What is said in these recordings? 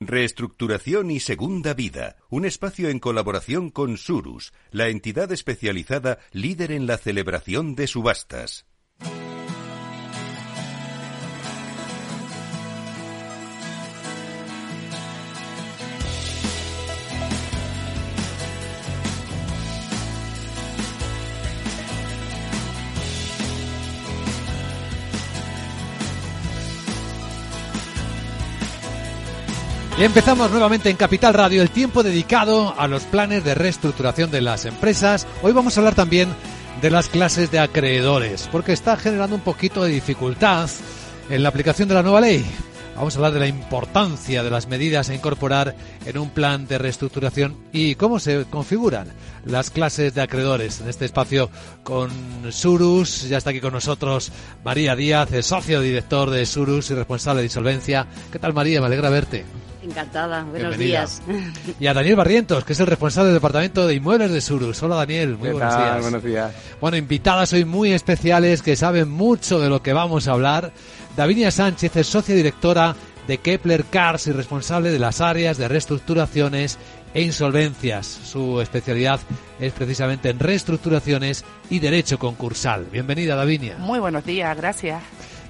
Reestructuración y Segunda Vida, un espacio en colaboración con Surus, la entidad especializada líder en la celebración de subastas. Y empezamos nuevamente en Capital Radio, el tiempo dedicado a los planes de reestructuración de las empresas. Hoy vamos a hablar también de las clases de acreedores, porque está generando un poquito de dificultad en la aplicación de la nueva ley. Vamos a hablar de la importancia de las medidas a incorporar en un plan de reestructuración y cómo se configuran las clases de acreedores. En este espacio con Surus, ya está aquí con nosotros María Díaz, socio director de Surus y responsable de insolvencia. ¿Qué tal María? Me alegra verte. Encantada, buenos días. Y a Daniel Barrientos, que es el responsable del departamento de inmuebles de Surus. Hola Daniel, muy buenos días. Buenos días. Bueno, invitadas hoy muy especiales que saben mucho de lo que vamos a hablar. Davinia Sánchez es socia directora de Kepler Cars y responsable de las áreas de reestructuraciones e insolvencias. Su especialidad es precisamente en reestructuraciones y derecho concursal. Bienvenida, Davinia. Muy buenos días, gracias.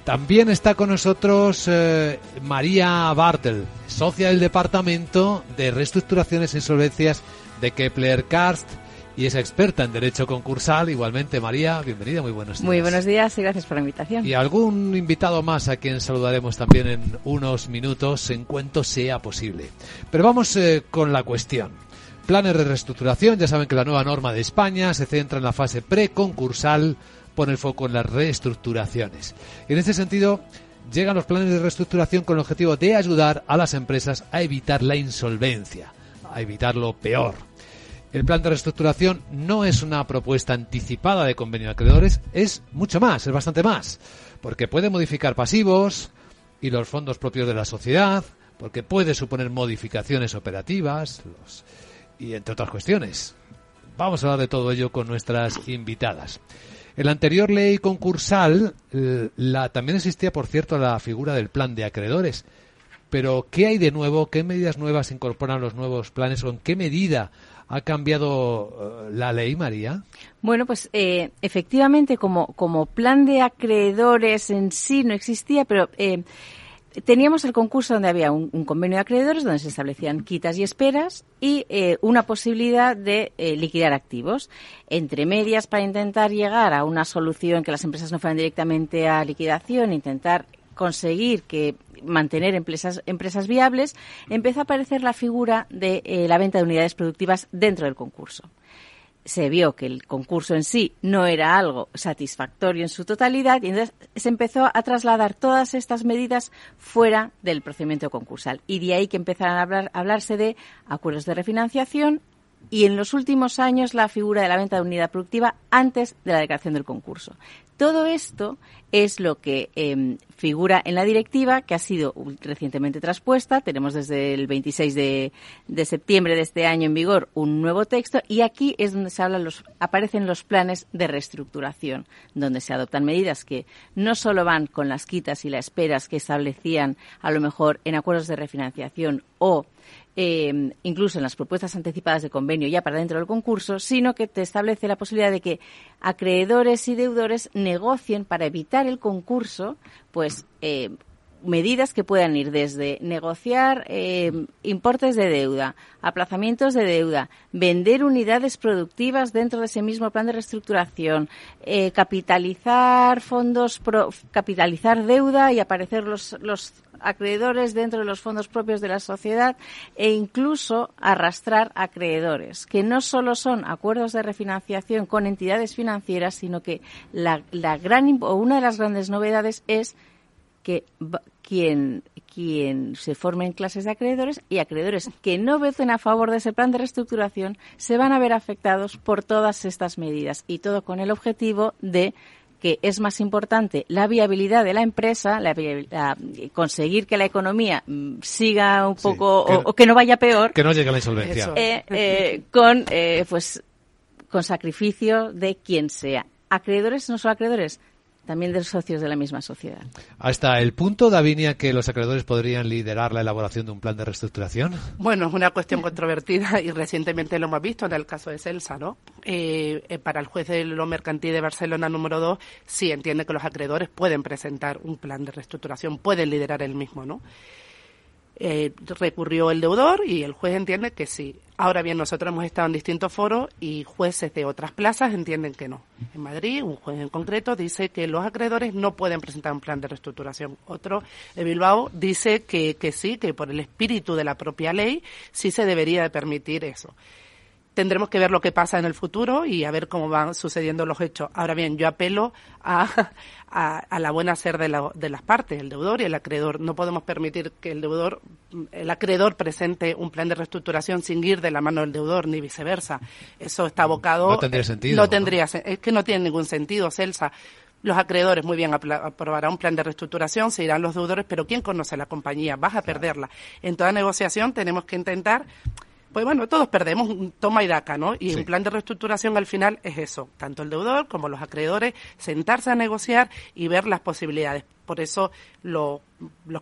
También está con nosotros eh, María Bartel, socia del Departamento de Reestructuraciones e Insolvencias de Kepler Karst y es experta en Derecho Concursal. Igualmente, María, bienvenida, muy buenos días. Muy buenos días y gracias por la invitación. Y algún invitado más a quien saludaremos también en unos minutos en cuanto sea posible. Pero vamos eh, con la cuestión. Planes de reestructuración, ya saben que la nueva norma de España se centra en la fase preconcursal pone el foco en las reestructuraciones. En este sentido, llegan los planes de reestructuración con el objetivo de ayudar a las empresas a evitar la insolvencia, a evitar lo peor. El plan de reestructuración no es una propuesta anticipada de convenio de acreedores, es mucho más, es bastante más, porque puede modificar pasivos y los fondos propios de la sociedad, porque puede suponer modificaciones operativas y entre otras cuestiones. Vamos a hablar de todo ello con nuestras invitadas. En la anterior ley concursal eh, la, también existía, por cierto, la figura del plan de acreedores. Pero, ¿qué hay de nuevo? ¿Qué medidas nuevas incorporan los nuevos planes o en qué medida ha cambiado eh, la ley, María? Bueno, pues eh, efectivamente, como, como plan de acreedores en sí no existía, pero teníamos el concurso donde había un, convenio de acreedores donde se establecían quitas y esperas y eh, una posibilidad de eh, liquidar activos. Entre medias, para intentar llegar a una solución que las empresas no fueran directamente a liquidación, intentar conseguir que mantener empresas, empresas viables, empezó a aparecer la figura de eh, la venta de unidades productivas dentro del concurso se vio que el concurso en sí no era algo satisfactorio en su totalidad y entonces se empezó a trasladar todas estas medidas fuera del procedimiento concursal. Y de ahí que empezaron a, a hablarse de acuerdos de refinanciación y en los últimos años la figura de la venta de unidad productiva antes de la declaración del concurso. Todo esto es lo que em, figura en la directiva que ha sido recientemente traspuesta. Tenemos desde el 26 de, septiembre de este año en vigor un nuevo texto y aquí es donde se hablan los, aparecen los planes de reestructuración, donde se adoptan medidas que no solo van con las quitas y las esperas que establecían a lo mejor en acuerdos de refinanciación o eh, incluso en las propuestas anticipadas de convenio ya para dentro del concurso, sino que te establece la posibilidad de que acreedores y deudores negocien para evitar el concurso, pues eh, medidas que puedan ir desde negociar eh, importes de deuda, aplazamientos de deuda, vender unidades productivas dentro de ese mismo plan de reestructuración, eh, capitalizar fondos, capitalizar deuda y aparecer los, los acreedores dentro de los fondos propios de la sociedad e incluso arrastrar acreedores, que no solo son acuerdos de refinanciación con entidades financieras, sino que la, la gran una de las grandes novedades es que quien, quien se formen clases de acreedores y acreedores que no vecen a favor de ese plan de reestructuración se van a ver afectados por todas estas medidas y todo con el objetivo de que es más importante la viabilidad de la empresa, la, conseguir que la economía mm, siga un poco o, que no vaya peor, que no llegue a la insolvencia, eh, eh, con eh, pues con sacrificio de quien sea. Acreedores no son acreedores, también de los socios de la misma sociedad. ¿Hasta el punto, Davinia, que los acreedores podrían liderar la elaboración de un plan de reestructuración? Bueno, es una cuestión controvertida y recientemente lo hemos visto en el caso de Celsa, ¿no? Eh, eh, para el juez de lo mercantil de Barcelona número 2, sí entiende que los acreedores pueden presentar un plan de reestructuración, pueden liderar el mismo, ¿no? Eh, recurrió el deudor y el juez entiende que sí. Ahora bien, nosotros hemos estado en distintos foros y jueces de otras plazas entienden que no. En Madrid, un juez en concreto dice que los acreedores no pueden presentar un plan de reestructuración. Otro de Bilbao dice que, que sí, que por el espíritu de la propia ley sí se debería de permitir eso tendremos que ver lo que pasa en el futuro y a ver cómo van sucediendo los hechos. Ahora bien, yo apelo a, a, la buena ser de, de, las partes, el deudor y el acreedor. No podemos permitir que el deudor, el acreedor presente un plan de reestructuración sin ir de la mano del deudor, ni viceversa. Eso está abocado. No tendría sentido. No tendría, es que no tiene ningún sentido, Celsa. Los acreedores, muy bien, aprobará un plan de reestructuración, se irán los deudores, pero ¿quién conoce la compañía? Vas a perderla. En toda negociación tenemos que intentar pues bueno, todos perdemos toma y daca, ¿no? Y un plan de reestructuración al final es eso, tanto el deudor como los acreedores, sentarse a negociar y ver las posibilidades. Por eso los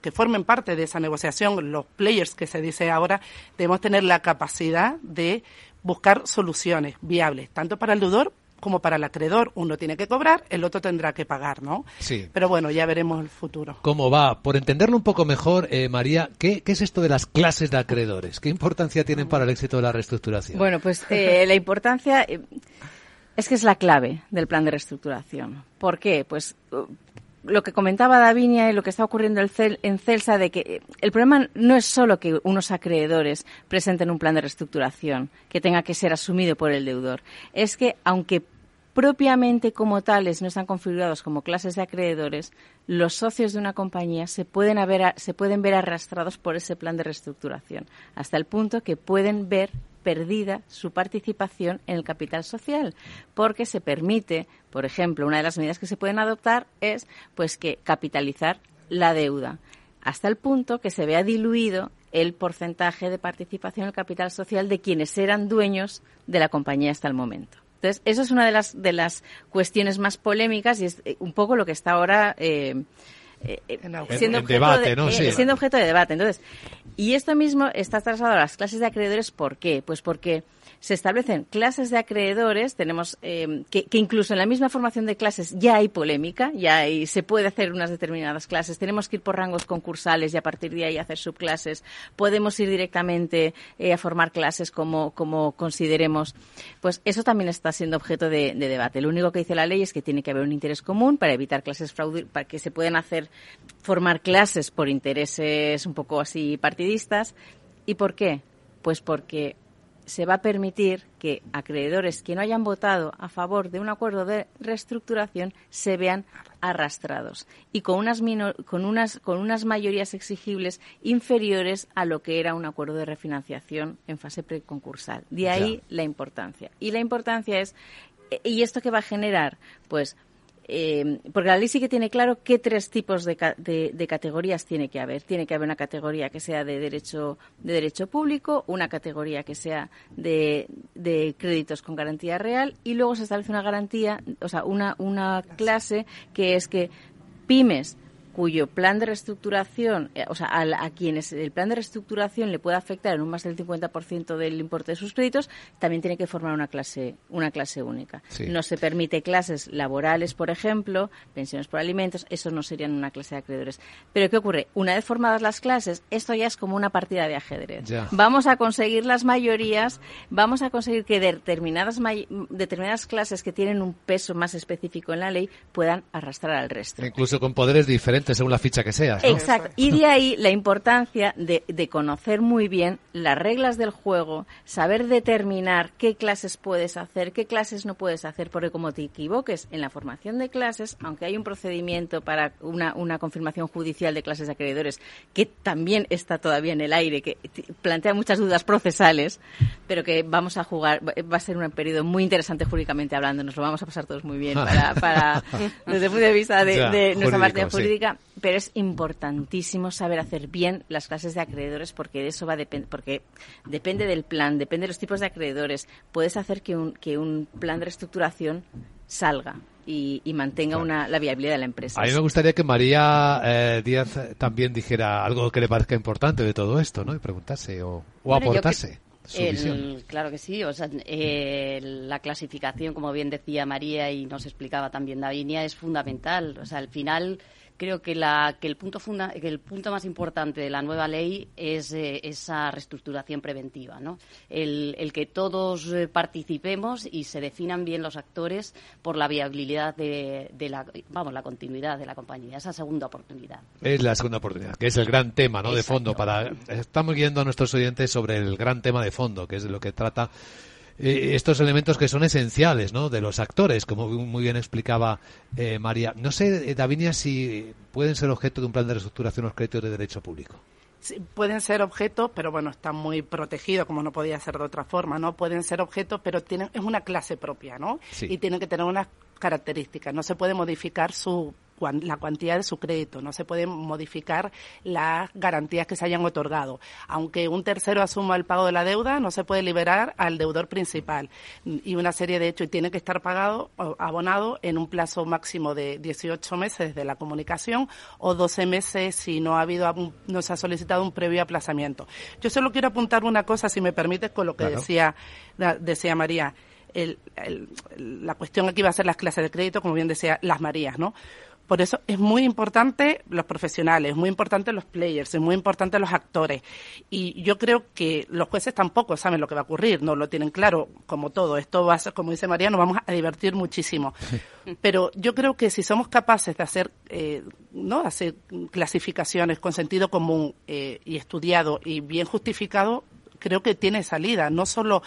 que formen parte de esa negociación, los players que se dice ahora, debemos tener la capacidad de buscar soluciones viables, tanto para el deudor como para el acreedor. Uno tiene que cobrar, el otro tendrá que pagar, ¿no? Sí. Pero bueno, ya veremos el futuro. ¿Cómo va? Por entenderlo un poco mejor, eh, María, ¿qué, es esto de las clases de acreedores? ¿Qué importancia tienen para el éxito de la reestructuración? Bueno, pues eh, la importancia eh, es que es la clave del plan de reestructuración. ¿Por qué? Pues uh, lo que comentaba Davinia y lo que está ocurriendo en Celsa de que el problema no es solo que unos acreedores presenten un plan de reestructuración que tenga que ser asumido por el deudor, es que aunque propiamente como tales no están configurados como clases de acreedores, los socios de una compañía se pueden, se pueden ver arrastrados por ese plan de reestructuración, hasta el punto que pueden ver perdida su participación en el capital social, porque se permite, por ejemplo, una de las medidas que se pueden adoptar es pues que capitalizar la deuda, hasta el punto que se vea diluido el porcentaje de participación en el capital social de quienes eran dueños de la compañía hasta el momento. Entonces, eso es una de las, de las cuestiones más polémicas y es eh, un poco lo que está ahora eh, eh, siendo, objeto de, siendo objeto de debate. Entonces, y esto mismo está trasladado a las clases de acreedores, ¿por qué? Pues porque se establecen clases de acreedores, tenemos eh, que, incluso en la misma formación de clases ya hay polémica, ya hay, se puede hacer unas determinadas clases, tenemos que ir por rangos concursales y a partir de ahí hacer subclases, podemos ir directamente eh, a formar clases como, como consideremos. Pues eso también está siendo objeto de, debate. Lo único que dice la ley es que tiene que haber un interés común para evitar clases fraude, para que se puedan hacer, formar clases por intereses un poco así partidistas. ¿Y por qué? Pues porque se va a permitir que acreedores que no hayan votado a favor de un acuerdo de reestructuración se vean arrastrados y con unas, con unas, con unas mayorías exigibles inferiores a lo que era un acuerdo de refinanciación en fase preconcursal. De ahí la importancia. Y la importancia es, ¿y esto qué va a generar? Pues eh, porque la ley sí que tiene claro qué tres tipos de, categorías tiene que haber. Tiene que haber una categoría que sea de derecho, de derecho público, una categoría que sea de, créditos con garantía real y luego se establece una garantía, o sea, una, una clase que es que pymes cuyo plan de reestructuración, eh, o sea, a, quienes el plan de reestructuración le pueda afectar en un más del 50% del importe de sus créditos, también tiene que formar una clase, una clase única. No se permite clases laborales, por ejemplo, pensiones por alimentos, eso no serían una clase de acreedores. Pero ¿qué ocurre? Una vez formadas las clases, esto ya es como una partida de ajedrez. Vamos a conseguir las mayorías, vamos a conseguir que determinadas, determinadas clases que tienen un peso más específico en la ley puedan arrastrar al resto. Incluso con poderes diferentes según la ficha que sea. Exacto. Y de ahí la importancia de, de, conocer muy bien las reglas del juego, saber determinar qué clases puedes hacer, qué clases no puedes hacer, porque como te equivoques en la formación de clases, aunque hay un procedimiento para una, una confirmación judicial de clases de acreedores, que también está todavía en el aire, que plantea muchas dudas procesales, pero que vamos a jugar, va a ser un periodo muy interesante jurídicamente hablando, nos lo vamos a pasar todos muy bien para, para desde el punto de vista de, nuestra parte jurídica pero es importantísimo saber hacer bien las clases de acreedores porque de eso va porque depende del plan, depende de los tipos de acreedores. Puedes hacer que un, que un plan de reestructuración salga y, mantenga una, la viabilidad de la empresa. A mí me gustaría que María eh, Díaz también dijera algo que le parezca importante de todo esto, ¿no? Y preguntase o, aportase. Su visión. Claro que sí, o sea, eh, la clasificación, como bien decía María y nos explicaba también Davinia, es fundamental. O sea, al final creo que, la, que, el, punto funda, que el punto más importante de la nueva ley es eh, esa reestructuración preventiva, ¿no? El, el que todos eh, participemos y se definan bien los actores por la viabilidad de, de, la, vamos, la continuidad de la compañía, esa segunda oportunidad. Es la segunda oportunidad, que es el gran tema, ¿no? De fondo para estamos guiando a nuestros oyentes sobre el gran tema de fondo, que es de lo que trata eh, estos elementos que son esenciales ¿no? de los actores, como muy bien explicaba eh, María. No sé, eh, Davinia, si pueden ser objeto de un plan de reestructuración los créditos de derecho público. Sí, pueden ser objetos, pero bueno, están muy protegidos, como no podía ser de otra forma, ¿no? Pueden ser objetos, pero tienen, es una clase propia, ¿no? Y tienen que tener unas características. No se puede modificar su la cuantía de su crédito, no se pueden modificar las garantías que se hayan otorgado. Aunque un tercero asuma el pago de la deuda, no se puede liberar al deudor principal. Y una serie de hechos, y tiene que estar pagado, abonado en un plazo máximo de 18 meses de la comunicación o 12 meses si no ha habido, no se ha solicitado un previo aplazamiento. Yo solo quiero apuntar una cosa, si me permites, con lo que decía, decía María. la cuestión aquí va a ser las clases de crédito, como bien decía, las Marías, ¿no? Por eso es muy importante los profesionales, es muy importante los players, es muy importante los actores. Y yo creo que los jueces tampoco saben lo que va a ocurrir, no lo tienen claro, como todo. Esto va a ser, como dice María, nos vamos a divertir muchísimo. Pero yo creo que si somos capaces de hacer, eh, ¿no? hacer clasificaciones con sentido común eh, y estudiado y bien justificado, creo que tiene salida, no solo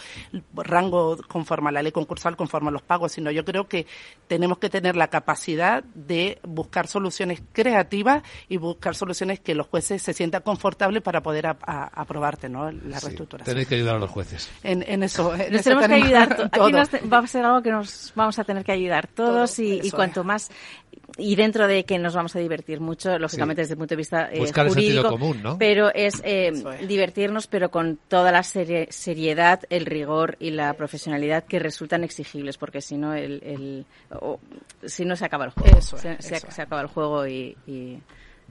rango conforme a la ley concursal, conforme a los pagos, sino yo creo que tenemos que tener la capacidad de buscar soluciones creativas y buscar soluciones que los jueces se sientan confortables para poder aprobarte ¿no? la reestructuración. Tenéis que ayudar a los jueces. En, eso. nos tenemos que ayudar. Aquí va a ser algo que nos vamos a tener que ayudar todos y, cuanto más y dentro de que nos vamos a divertir mucho, lógicamente desde el punto de vista eh, jurídico, común, ¿no? pero es, eh, divertirnos, pero con toda la seriedad, el rigor y la profesionalidad que resultan exigibles, porque si no, el, si no se acaba el juego, se, acaba el juego y,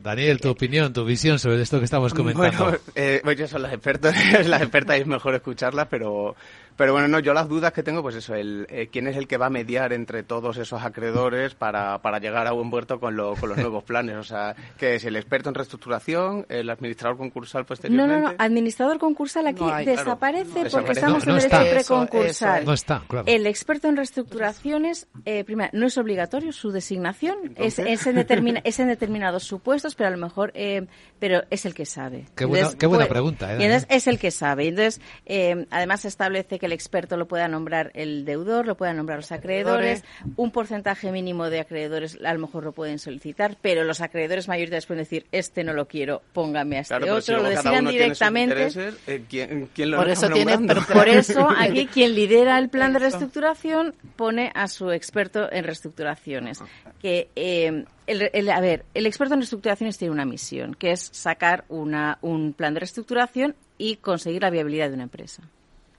Daniel, tu opinión, tu visión sobre esto que estamos comentando. Bueno, eh, yo soy las expertas, las expertas es mejor escucharlas, pero pero bueno, no, yo las dudas que tengo, pues eso, el, eh, quién es el que va a mediar entre todos esos acreedores para, para llegar a buen puerto con, lo, con los nuevos planes. O sea, que es el experto en reestructuración, el administrador concursal posteriormente. No, no, no, administrador concursal aquí desaparece porque estamos en el derecho preconcursal. no está, claro. El experto en reestructuraciones, eh, primero, no es obligatorio su designación, es, es, en determina, es en determinados supuestos, pero a lo mejor, eh, pero es el que sabe. Qué buena, qué buena pregunta. ¿eh? Y entonces es el que sabe. Entonces, eh, además se establece que el experto lo pueda nombrar el deudor, lo puedan nombrar los acreedores, un porcentaje mínimo de acreedores a lo mejor lo pueden solicitar, pero los acreedores mayoritarios pueden decir, este no lo quiero, póngame a este otro, lo decidan directamente. Eh, ¿quién, lo por eso tiene, por eso aquí quien lidera el plan de reestructuración pone a su experto en reestructuraciones. Que eh, el, a ver, el experto en reestructuraciones tiene una misión, que es sacar una, un plan de reestructuración y conseguir la viabilidad de una empresa.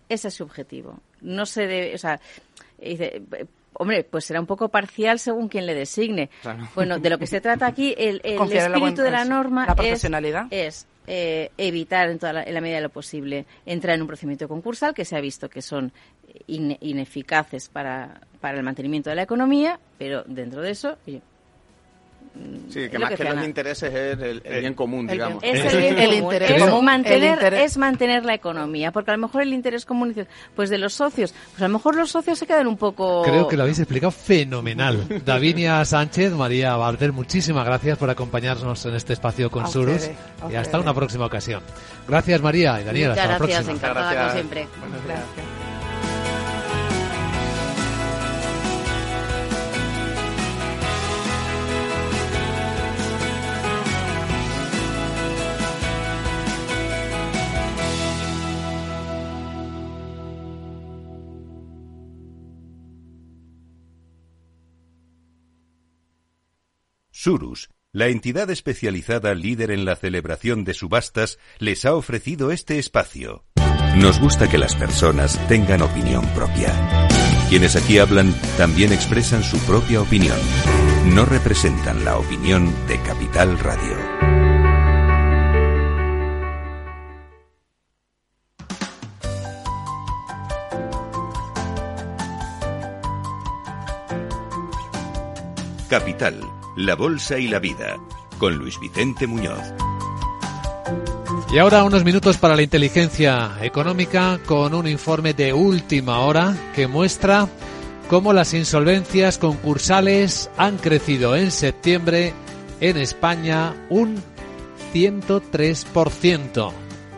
Ese es su objetivo. No se debe, o sea, dice, hombre, pues será un poco parcial según quien le designe. Bueno, de lo que se trata aquí, el, espíritu de la norma es, eh, evitar en, toda la, en la medida de lo posible entrar en un procedimiento concursal que se ha visto que son ineficaces para, para el mantenimiento de la economía, pero dentro de eso, Sí, que más que, los intereses es el, bien común, digamos. Es el, interés común. Mantener, es mantener la economía, porque a lo mejor el interés común, pues de los socios, pues a lo mejor los socios se quedan un poco... Creo que lo habéis explicado fenomenal. Davinia Sánchez, María Barter, muchísimas gracias por acompañarnos en este espacio con Surus y hasta una próxima ocasión. Gracias María y Daniel, hasta la próxima. Encantada, como siempre. gracias. Surus, la entidad especializada líder en la celebración de subastas, les ha ofrecido este espacio. Nos gusta que las personas tengan opinión propia. Quienes aquí hablan también expresan su propia opinión. No representan la opinión de Capital Radio. Capital, la Bolsa y la Vida, con Luis Vicente Muñoz. Y ahora unos minutos para la inteligencia económica con un informe de última hora que muestra cómo las insolvencias concursales han crecido en septiembre en España un 103%.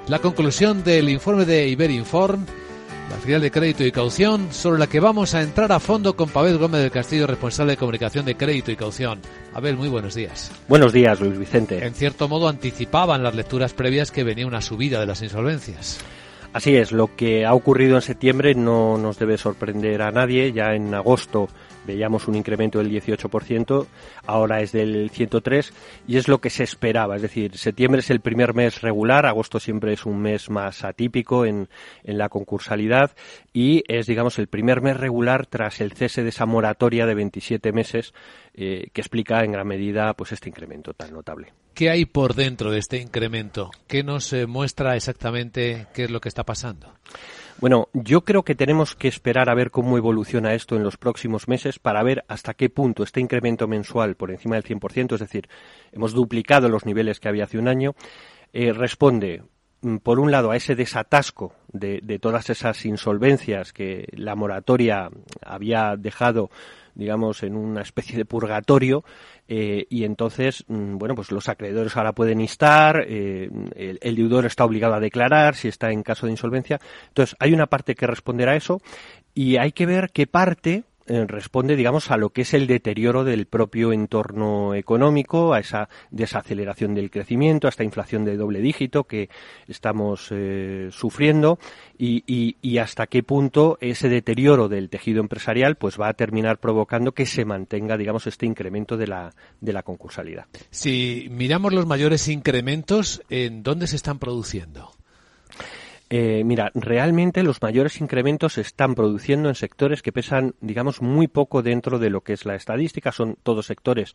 La conclusión del informe de Iberinform la filial de crédito y caución, sobre la que vamos a entrar a fondo con Pavel Gómez del Castillo, responsable de comunicación de crédito y caución. Abel, muy buenos días. Buenos días, Luis Vicente. En cierto modo anticipaban las lecturas previas que venía una subida de las insolvencias. Así es, lo que ha ocurrido en septiembre no nos debe sorprender a nadie. Ya en agosto veíamos un incremento del 18%, ahora es del 103% y es lo que se esperaba. Es decir, septiembre es el primer mes regular, agosto siempre es un mes más atípico en, en la concursalidad y es, digamos, el primer mes regular tras el cese de esa moratoria de 27 meses eh, que explica en gran medida pues este incremento tan notable. ¿Qué hay por dentro de este incremento? ¿Qué nos eh, muestra exactamente qué es lo que está pasando? Bueno, yo creo que tenemos que esperar a ver cómo evoluciona esto en los próximos meses para ver hasta qué punto este incremento mensual por encima del 100%, es decir, hemos duplicado los niveles que había hace un año, eh, responde mm, por un lado a ese desatasco de, de, todas esas insolvencias que la moratoria había dejado digamos en una especie de purgatorio eh, y entonces, mm, bueno, pues los acreedores ahora pueden instar, eh, el, el, deudor está obligado a declarar si está en caso de insolvencia. Entonces, hay una parte que responderá a eso y hay que ver qué parte responde, digamos, a lo que es el deterioro del propio entorno económico, a esa desaceleración del crecimiento, a esta inflación de doble dígito que estamos eh, sufriendo y, hasta qué punto ese deterioro del tejido empresarial pues va a terminar provocando que se mantenga, digamos, este incremento de la, de la concursalidad. Si miramos los mayores incrementos, ¿en dónde se están produciendo? Eh, mira, realmente los mayores incrementos se están produciendo en sectores que pesan, digamos, muy poco dentro de lo que es la estadística. Son todos sectores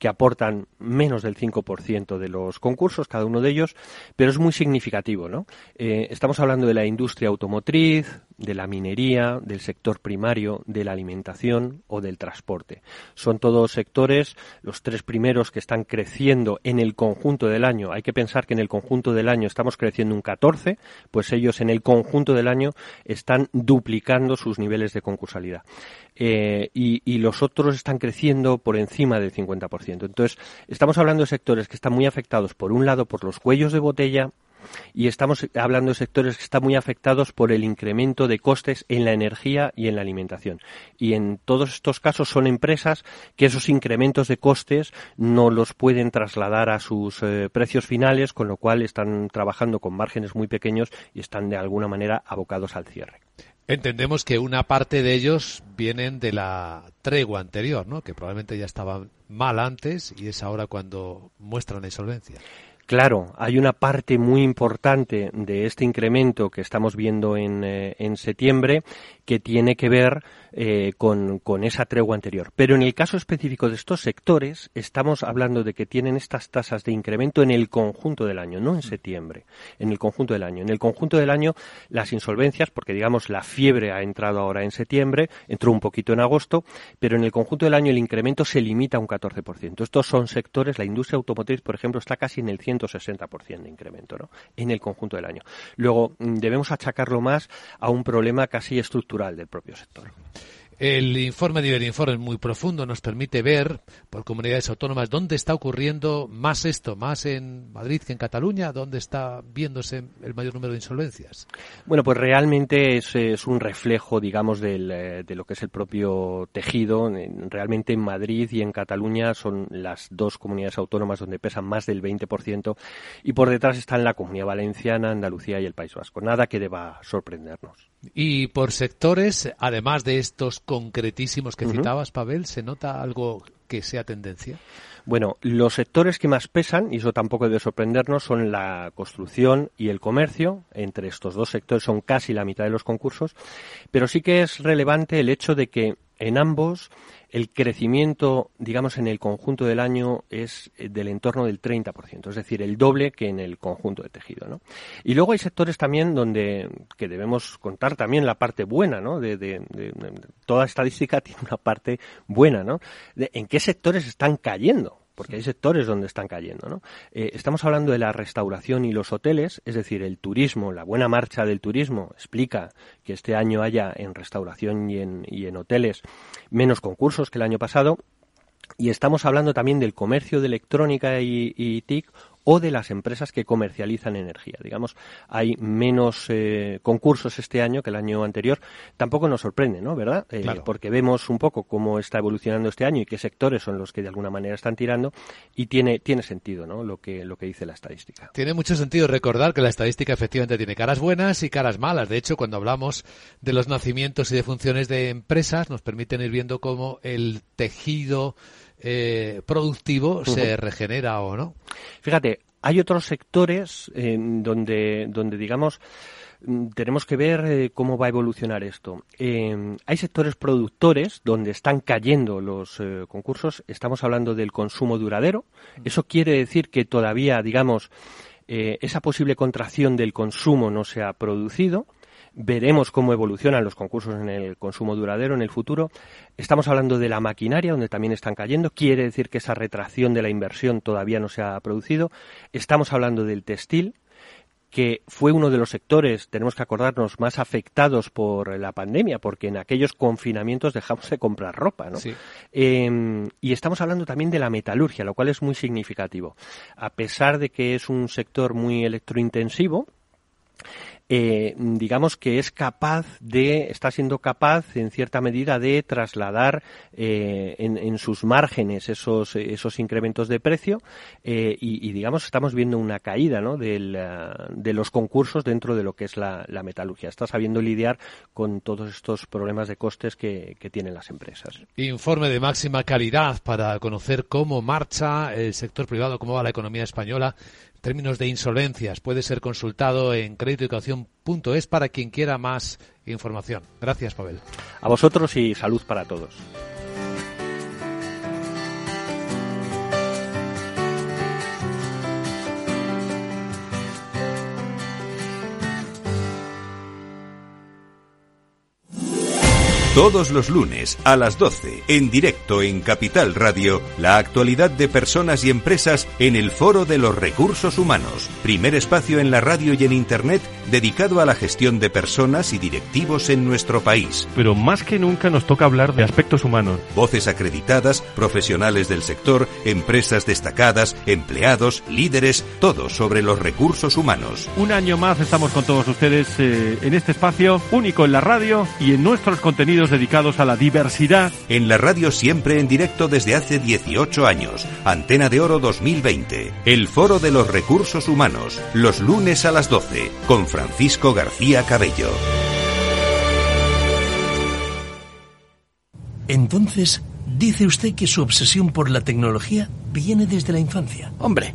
que aportan menos del 5% de los concursos, cada uno de ellos, pero es muy significativo, ¿no? Eh, estamos hablando de la industria automotriz, de la minería, del sector primario, de la alimentación o del transporte. Son todos sectores, los tres primeros que están creciendo en el conjunto del año. Hay que pensar que en el conjunto del año estamos creciendo un 14, pues ellos en el conjunto del año están duplicando sus niveles de concursalidad. Eh, y, y, los otros están creciendo por encima del 50%. Entonces, estamos hablando de sectores que están muy afectados, por un lado, por los cuellos de botella y estamos hablando de sectores que están muy afectados por el incremento de costes en la energía y en la alimentación. Y en todos estos casos son empresas que esos incrementos de costes no los pueden trasladar a sus eh, precios finales, con lo cual están trabajando con márgenes muy pequeños y están de alguna manera abocados al cierre. Entendemos que una parte de ellos vienen de la tregua anterior, ¿no? Que probablemente ya estaban mal antes y es ahora cuando muestran la insolvencia. Claro, hay una parte muy importante de este incremento que estamos viendo en, eh, en septiembre que tiene que ver eh, con, con, esa tregua anterior. Pero en el caso específico de estos sectores, estamos hablando de que tienen estas tasas de incremento en el conjunto del año, no en septiembre, en el conjunto del año. En el conjunto del año, las insolvencias, porque digamos la fiebre ha entrado ahora en septiembre, entró un poquito en agosto, pero en el conjunto del año el incremento se limita a un 14%. Estos son sectores, la industria automotriz, por ejemplo, está casi en el 160% de incremento, ¿no? En el conjunto del año. Luego, mm, debemos achacarlo más a un problema casi estructural del propio sector. El informe de Iberinform es muy profundo, nos permite ver por comunidades autónomas dónde está ocurriendo más esto, más en Madrid que en Cataluña, dónde está viéndose el mayor número de insolvencias. Bueno, pues realmente es, es un reflejo, digamos, del, eh, de lo que es el propio tejido. Realmente en Madrid y en Cataluña son las dos comunidades autónomas donde pesan más del 20% y por detrás están la Comunidad Valenciana, Andalucía y el País Vasco. Nada que deba sorprendernos. Y por sectores, además de estos concretísimos que uh -huh. citabas, Pavel, ¿se nota algo que sea tendencia? Bueno, los sectores que más pesan, y eso tampoco debe sorprendernos, son la construcción y el comercio. Entre estos dos sectores son casi la mitad de los concursos. Pero sí que es relevante el hecho de que en ambos el crecimiento, digamos, en el conjunto del año es eh, del entorno del 30%, es decir, el doble que en el conjunto de tejido, ¿no? Y luego hay sectores también donde, que debemos contar también la parte buena, ¿no? De, de, de, toda estadística tiene una parte buena, ¿no? ¿En qué sectores están cayendo? Porque hay sectores donde están cayendo. ¿no? Eh, estamos hablando de la restauración y los hoteles, es decir, el turismo, la buena marcha del turismo explica que este año haya en restauración y en, hoteles menos concursos que el año pasado. Y estamos hablando también del comercio de electrónica y, y TIC o de las empresas que comercializan energía. Digamos, hay menos eh, concursos este año que el año anterior. Tampoco nos sorprende, ¿no? ¿Verdad? Eh, Claro. Porque vemos un poco cómo está evolucionando este año y qué sectores son los que de alguna manera están tirando y tiene, tiene sentido, ¿no? Lo que, lo que dice la estadística. Tiene mucho sentido recordar que la estadística efectivamente tiene caras buenas y caras malas. De hecho, cuando hablamos de los nacimientos y de funciones de empresas, nos permiten ir viendo cómo el tejido eh, productivo se regenera o no. Fíjate, hay otros sectores eh, donde, donde, digamos, mm, tenemos que ver eh, cómo va a evolucionar esto. Eh, hay sectores productores donde están cayendo los eh, concursos. Estamos hablando del consumo duradero. Eso quiere decir que todavía, digamos, eh, esa posible contracción del consumo no se ha producido. Veremos cómo evolucionan los concursos en el consumo duradero en el futuro. Estamos hablando de la maquinaria, donde también están cayendo. Quiere decir que esa retracción de la inversión todavía no se ha producido. Estamos hablando del textil, que fue uno de los sectores, tenemos que acordarnos, más afectados por la pandemia, porque en aquellos confinamientos dejamos de comprar ropa, ¿no? Sí. Eh, y estamos hablando también de la metalurgia, lo cual es muy significativo. A pesar de que es un sector muy electrointensivo, eh, digamos que es capaz de, está siendo capaz en cierta medida de trasladar eh, en, en, sus márgenes esos, esos incrementos de precio eh, y, y, digamos estamos viendo una caída ¿no? Del, uh, de los concursos dentro de lo que es la, la, metalurgia. Está sabiendo lidiar con todos estos problemas de costes que, que tienen las empresas. Informe de máxima calidad para conocer cómo marcha el sector privado, cómo va la economía española términos de insolvencias puede ser consultado en creditoeducación.es para quien quiera más información. Gracias, Pavel. A vosotros y salud para todos. Todos los lunes a las 12, en directo en Capital Radio, la actualidad de personas y empresas en el Foro de los Recursos Humanos, primer espacio en la radio y en Internet dedicado a la gestión de personas y directivos en nuestro país. Pero más que nunca nos toca hablar de aspectos humanos. Voces acreditadas, profesionales del sector, empresas destacadas, empleados, líderes, todo sobre los recursos humanos. Un año más estamos con todos ustedes eh, en este espacio único en la radio y en nuestros contenidos dedicados a la diversidad. En la radio siempre en directo desde hace 18 años. Antena de Oro 2020. El Foro de los Recursos Humanos. Los lunes a las 12. Con Francisco García Cabello. Entonces, dice usted que su obsesión por la tecnología viene desde la infancia. Hombre,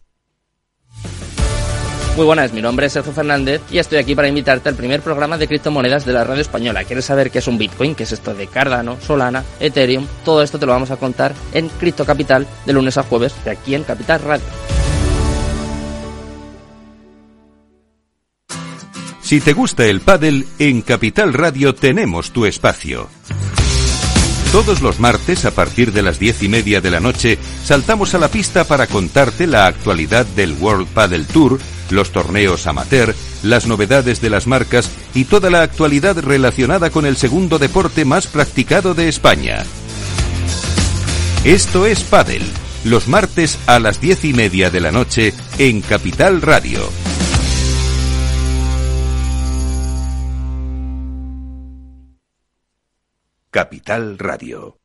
muy buenas, mi nombre es Sergio Fernández y estoy aquí para invitarte al primer programa de criptomonedas de la radio española. ¿Quieres saber qué es un Bitcoin? ¿Qué es esto de Cardano, Solana, Ethereum? Todo esto te lo vamos a contar en Cripto Capital de lunes a jueves de aquí en Capital Radio. Si te gusta el pádel, en Capital Radio tenemos tu espacio. Todos los martes, a partir de las diez y media de la noche, saltamos a la pista para contarte la actualidad del World Padel Tour, los torneos amateur, las novedades de las marcas y toda la actualidad relacionada con el segundo deporte más practicado de España. Esto es Padel, los martes a las diez y media de la noche en Capital Radio. Capital Radio.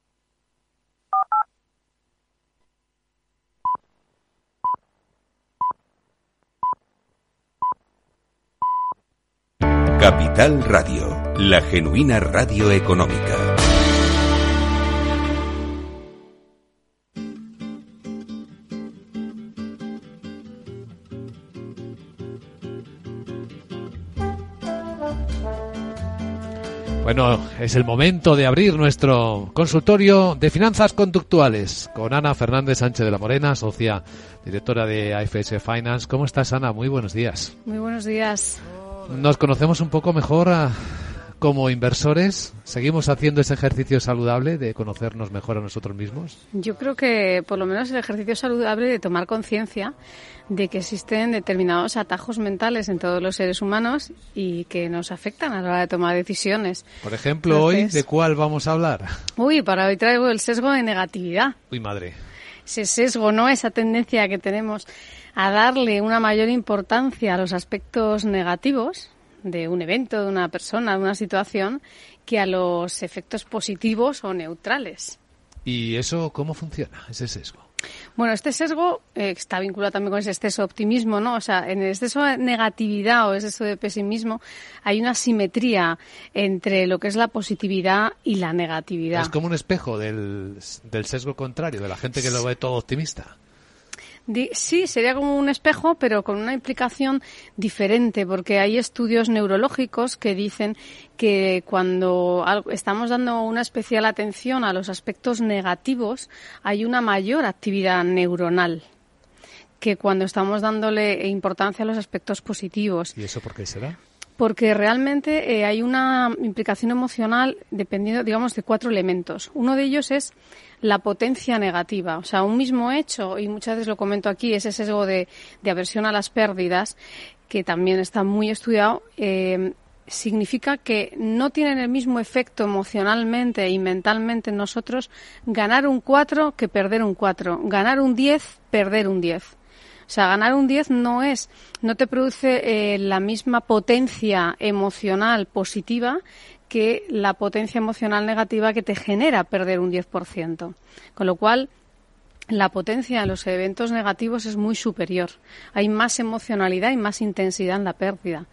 Capital Radio, la genuina radio económica. Bueno, es el momento de abrir nuestro consultorio de finanzas conductuales con Ana Fernández Sánchez de la Morena, socia directora de AFS Finance. ¿Cómo estás, Ana? Muy buenos días. Muy buenos días. Nos conocemos un poco mejor a- como inversores. ¿Seguimos haciendo ese ejercicio saludable de conocernos mejor a nosotros mismos? Yo creo que por lo menos el ejercicio saludable de tomar conciencia de que existen determinados atajos mentales en todos los seres humanos y que nos afectan a la hora de tomar decisiones. Por ejemplo, hoy, Entonces- ¿de cuál vamos a hablar? Uy, para hoy traigo el sesgo de negatividad. Uy, madre. ese sesgo, ¿no? Esa tendencia que tenemos a darle una mayor importancia a los aspectos negativos de un evento, de una persona, de una situación, que a los efectos positivos o neutrales. ¿Y eso cómo funciona, ese sesgo? Bueno, este sesgo eh, está vinculado también con ese exceso de optimismo, ¿no? O sea, en el exceso de negatividad o exceso de pesimismo hay una simetría entre lo que es la positividad y la negatividad. Es como un espejo del, del sesgo contrario, de la gente que lo ve todo optimista. Sí, sería como un espejo, pero con una implicación diferente, porque hay estudios neurológicos que dicen que cuando estamos dando una especial atención a los aspectos negativos, hay una mayor actividad neuronal que cuando estamos dándole importancia a los aspectos positivos ¿Y eso por qué será? porque realmente eh, hay una implicación emocional dependiendo, digamos, de cuatro elementos. Uno de ellos es la potencia negativa, o sea, un mismo hecho, y muchas veces lo comento aquí, ese sesgo de, aversión a las pérdidas, que también está muy estudiado, eh, significa que no tienen el mismo efecto emocionalmente y mentalmente en nosotros ganar un 4 que perder un 4, ganar un 10, perder un 10. O sea, ganar un 10 no es, no te produce eh, la misma potencia emocional positiva que la potencia emocional negativa que te genera perder un 10%. Con lo cual, la potencia en los eventos negativos es muy superior. Hay más emocionalidad y más intensidad en la pérdida.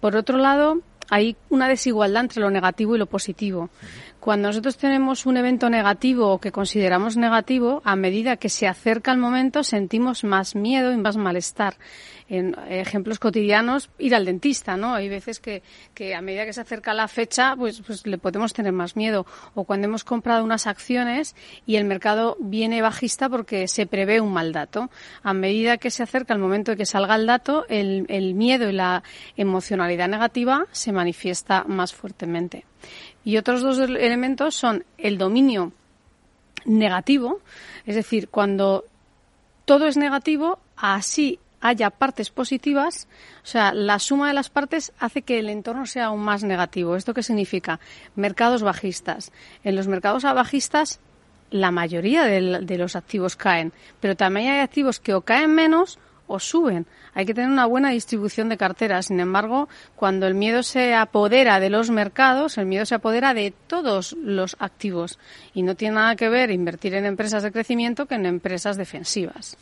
Por otro lado, hay una desigualdad entre lo negativo y lo positivo. Cuando nosotros tenemos un evento negativo o que consideramos negativo, a medida que se acerca el momento sentimos más miedo y más malestar. En ejemplos cotidianos, ir al dentista, ¿no? Hay veces que, que a medida que se acerca la fecha, pues, pues le podemos tener más miedo. O cuando hemos comprado unas acciones y el mercado viene bajista porque se prevé un mal dato. A medida que se acerca el momento de que salga el dato, el, el miedo y la emocionalidad negativa se manifiesta más fuertemente. Y otros dos ele- elementos son el dominio negativo, es decir, cuando todo es negativo, así haya partes positivas, o sea, la suma de las partes hace que el entorno sea aún más negativo. ¿Esto qué significa? Mercados bajistas. En los mercados bajistas, la mayoría de los activos caen, pero también hay activos que o caen menos o suben. Hay que tener una buena distribución de carteras. Sin embargo, cuando el miedo se apodera de los mercados, el miedo se apodera de todos los activos. Y no tiene nada que ver invertir en empresas de crecimiento que en empresas defensivas.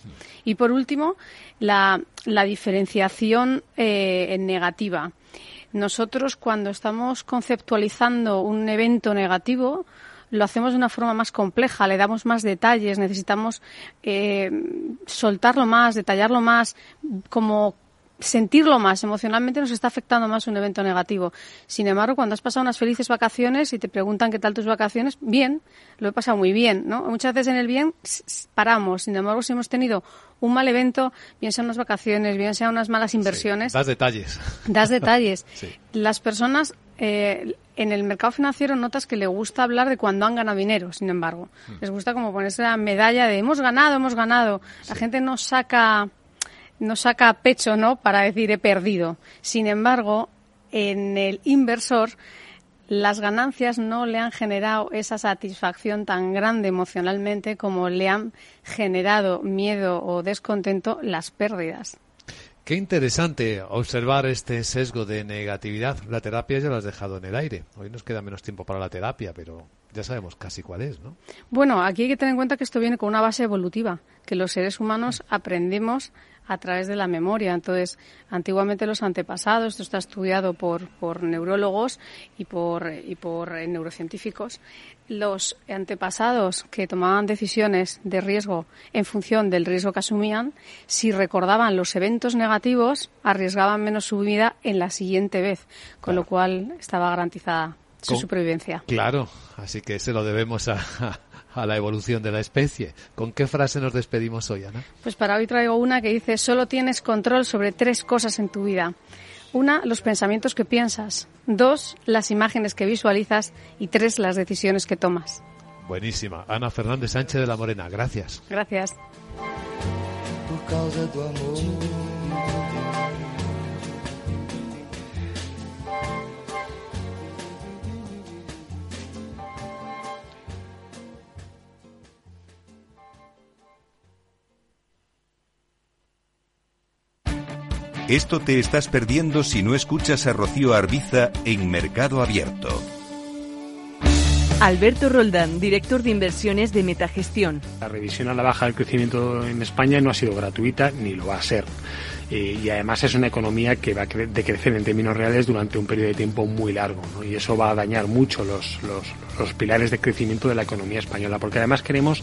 Y por último, la, la diferenciación eh, negativa. Nosotros cuando estamos conceptualizando un evento negativo, lo hacemos de una forma más compleja, le damos más detalles, necesitamos eh, soltarlo más, detallarlo más, como sentirlo más, emocionalmente nos está afectando más un evento negativo. Sin embargo, cuando has pasado unas felices vacaciones y te preguntan qué tal tus vacaciones, bien, lo he pasado muy bien, ¿no? Muchas veces en el bien paramos, sin embargo, si hemos tenido un mal evento, bien sean unas vacaciones, bien sean unas malas inversiones, Das detalles. das detalles. Sí. Las personas eh, en el mercado financiero notas que le gusta hablar de cuando han ganado dinero, sin embargo. Hmm. Les gusta como ponerse la medalla de hemos ganado, hemos ganado. La gente no saca, no saca pecho, ¿no? Para decir he perdido. Sin embargo, en el inversor, las ganancias no le han generado esa satisfacción tan grande emocionalmente como le han generado miedo o descontento las pérdidas. Qué interesante observar este sesgo de negatividad. La terapia ya lo has dejado en el aire. Hoy nos queda menos tiempo para la terapia, pero ya sabemos casi cuál es, ¿no? Bueno, aquí hay que tener en cuenta que esto viene con una base evolutiva, que los seres humanos aprendemos a través de la memoria. Entonces, antiguamente los antepasados, esto está estudiado por, por neurólogos y por, y por eh, neurocientíficos, los antepasados que tomaban decisiones de riesgo en función del riesgo que asumían, si recordaban los eventos negativos, arriesgaban menos su vida en la siguiente vez, con lo cual estaba garantizada su supervivencia. Claro, así que se lo debemos a, a la evolución de la especie. ¿Con qué frase nos despedimos hoy, Ana? Pues para hoy traigo una que dice, solo tienes control sobre tres cosas en tu vida. Una, los pensamientos que piensas. Dos, las imágenes que visualizas. Y tres, las decisiones que tomas. Buenísima. Ana Fernández Sánchez de la Morena. Gracias. Gracias. Esto te estás perdiendo si no escuchas a Rocío Arbiza en Mercado Abierto. Alberto Roldán, director de inversiones de Metagestión. La revisión a la baja del crecimiento en España no ha sido gratuita ni lo va a ser. Eh, y además es una economía que va a decrecer en términos reales durante un periodo de tiempo muy largo y eso va a dañar mucho los, los, los pilares de crecimiento de la economía española porque además queremos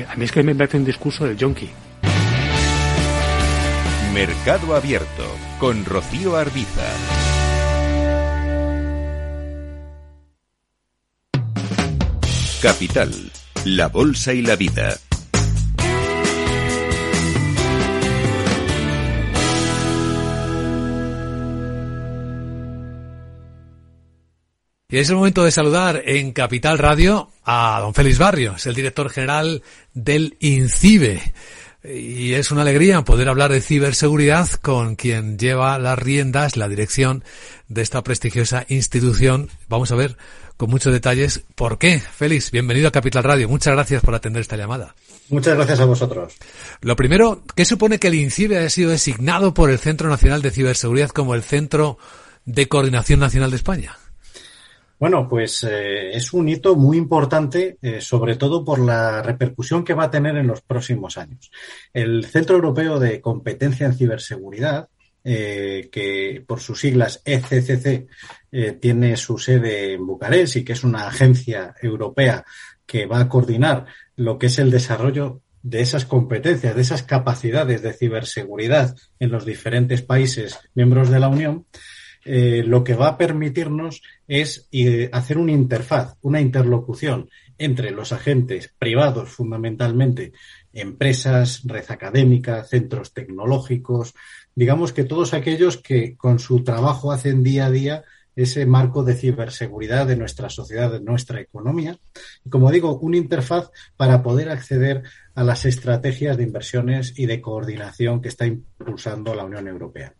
a mí es que me parece un discurso del yonki. Mercado Abierto con Rocío Arbiza. Capital, la Bolsa y la Vida. Y es el momento de saludar en Capital Radio a don Félix Barrios, el director general del INCIBE. Y es una alegría poder hablar de ciberseguridad con quien lleva las riendas, la dirección de esta prestigiosa institución. Vamos a ver con muchos detalles por qué. Félix, bienvenido a Capital Radio. Muchas gracias por atender esta llamada. Muchas gracias a vosotros. Lo primero, ¿qué supone que el INCIBE haya sido designado por el Centro Nacional de Ciberseguridad como el Centro de Coordinación Nacional de España? Bueno, pues eh, es un hito muy importante, eh, sobre todo por la repercusión que va a tener en los próximos años. El Centro Europeo de Competencia en Ciberseguridad, eh, que por sus siglas ECCC tiene su sede en Bucarest y que es una agencia europea que va a coordinar lo que es el desarrollo de esas competencias, de esas capacidades de ciberseguridad en los diferentes países miembros de la Unión, eh, lo que va a permitirnos es eh, hacer una interfaz, una interlocución entre los agentes privados fundamentalmente, empresas, red académica, centros tecnológicos, digamos que todos aquellos que con su trabajo hacen día a día ese marco de ciberseguridad de nuestra sociedad, de nuestra economía. Y como digo, una interfaz para poder acceder a las estrategias de inversiones y de coordinación que está impulsando la Unión Europea.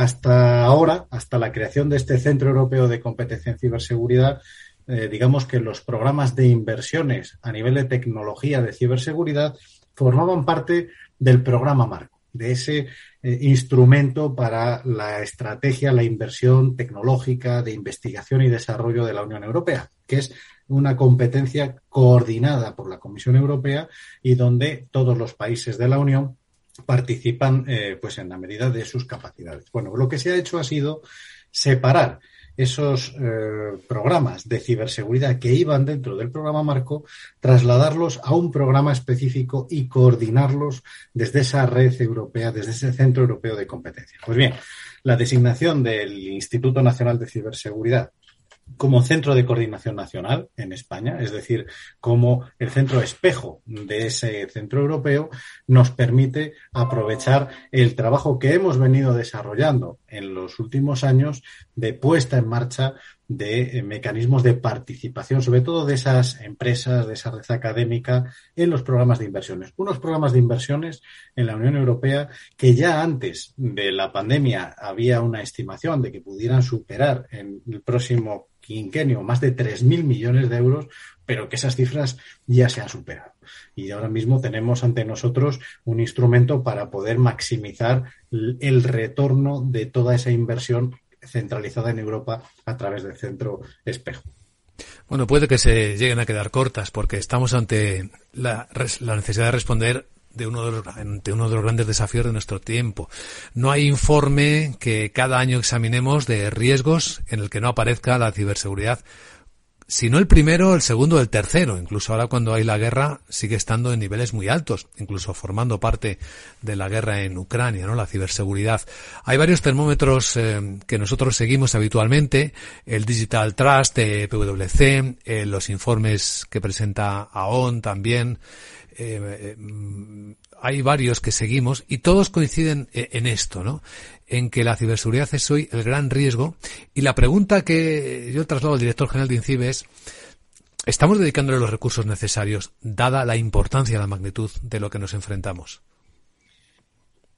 Hasta ahora, hasta la creación de este Centro Europeo de Competencia en Ciberseguridad, eh, digamos que los programas de inversiones a nivel de tecnología de ciberseguridad formaban parte del programa Marco, de ese eh, instrumento para la estrategia, la inversión tecnológica de investigación y desarrollo de la Unión Europea, que es una competencia coordinada por la Comisión Europea y donde todos los países de la Unión participan eh, pues en la medida de sus capacidades. Bueno, lo que se ha hecho ha sido separar esos eh, programas de ciberseguridad que iban dentro del programa Marco, trasladarlos a un programa específico y coordinarlos desde esa red europea, desde ese Centro Europeo de Competencia. Pues bien, la designación del Instituto Nacional de Ciberseguridad como centro de coordinación nacional en España, es decir, como el centro espejo de ese centro europeo, nos permite aprovechar el trabajo que hemos venido desarrollando en los últimos años de puesta en marcha de eh, mecanismos de participación, sobre todo de esas empresas, de esa red académica, en los programas de inversiones. Unos programas de inversiones en la Unión Europea que ya antes de la pandemia había una estimación de que pudieran superar en el próximo quinquenio más de 3.000 millones de euros, pero que esas cifras ya se han superado. Y ahora mismo tenemos ante nosotros un instrumento para poder maximizar el retorno de toda esa inversión centralizada en Europa a través del centro espejo. Bueno, puede que se lleguen a quedar cortas porque estamos ante la, necesidad de responder de uno de, los, de uno de los grandes desafíos de nuestro tiempo. No hay informe que cada año examinemos de riesgos en el que no aparezca la ciberseguridad si no el primero, el segundo, el tercero. Incluso ahora cuando hay la guerra sigue estando en niveles muy altos, incluso formando parte de la guerra en Ucrania, ¿no? La ciberseguridad. Hay varios termómetros eh, que nosotros seguimos habitualmente, el Digital Trust de PwC, eh, los informes que presenta AON también. Eh, hay varios que seguimos y todos coinciden en esto, ¿no? En que la ciberseguridad es hoy el gran riesgo. Y la pregunta que yo traslado al director general de INCIBE es, ¿estamos dedicándole los recursos necesarios, dada la importancia y la magnitud de lo que nos enfrentamos?